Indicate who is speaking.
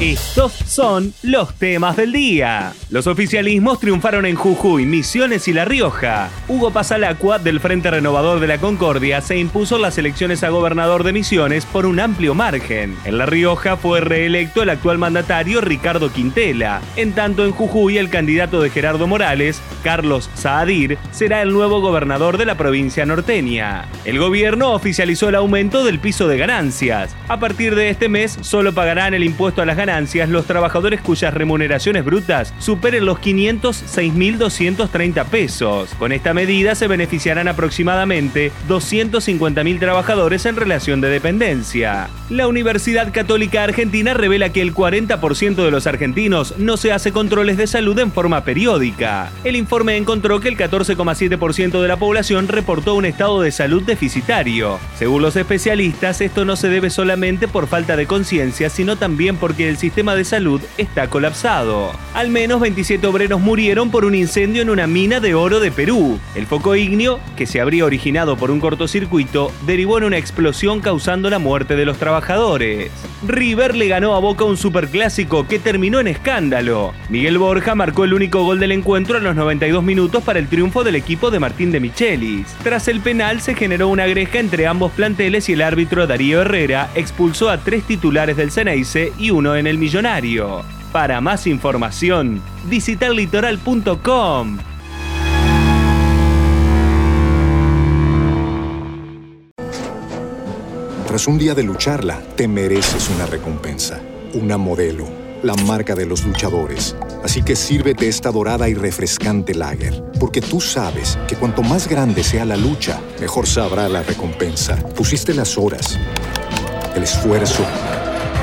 Speaker 1: Estos son los temas del día. Los oficialismos triunfaron en Jujuy, Misiones y La Rioja. Hugo Pasalacua, del Frente Renovador de la Concordia, se impuso en las elecciones a gobernador de Misiones por un amplio margen. En La Rioja fue reelecto el actual mandatario Ricardo Quintela. En tanto, en Jujuy, el candidato de Gerardo Morales, Carlos Saadir, será el nuevo gobernador de la provincia norteña. El gobierno oficializó el aumento del piso de ganancias. A partir de este mes, solo pagarán el impuesto a las ganancias los trabajadores cuyas remuneraciones brutas superen los 506.230 pesos. Con esta medida se beneficiarán aproximadamente 250.000 trabajadores en relación de dependencia. La Universidad Católica Argentina revela que el 40% de los argentinos no se hace controles de salud en forma periódica. El informe encontró que el 14,7% de la población reportó un estado de salud deficitario. Según los especialistas, esto no se debe solamente por falta de conciencia, sino también porque el sistema de salud está colapsado. Al menos 27 obreros murieron por un incendio en una mina de oro de Perú. El foco ígneo, que se habría originado por un cortocircuito, derivó en una explosión causando la muerte de los trabajadores. River le ganó a Boca un superclásico que terminó en escándalo. Miguel Borja marcó el único gol del encuentro a los 92 minutos para el triunfo del equipo de Martín de Michelis. Tras el penal se generó una greja entre ambos planteles y el árbitro Darío Herrera expulsó a tres titulares del Ceneice y uno en el Millonario. Para más información, visita litoral.com.
Speaker 2: Tras un día de lucharla, te mereces una recompensa, una modelo, la marca de los luchadores. Así que sírvete esta dorada y refrescante lager, porque tú sabes que cuanto más grande sea la lucha, mejor sabrá la recompensa. Pusiste las horas, el esfuerzo,